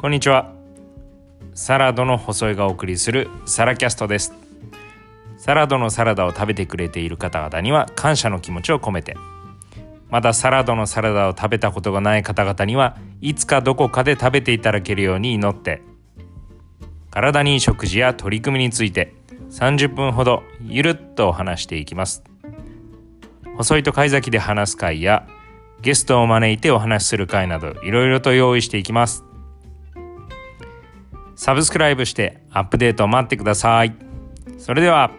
こんにちは。サラドの細いがお送りするサラキャストです。サラドのサラダを食べてくれている方々には感謝の気持ちを込めて。まだサラドのサラダを食べたことがない方々にはいつかどこかで食べていただけるように祈って。体にいい食事や取り組みについて30分ほどゆるっとお話していきます。細いと貝崎で話す会やゲストを招いてお話しする会などいろいろと用意していきます。サブスクライブしてアップデートを待ってください。それでは。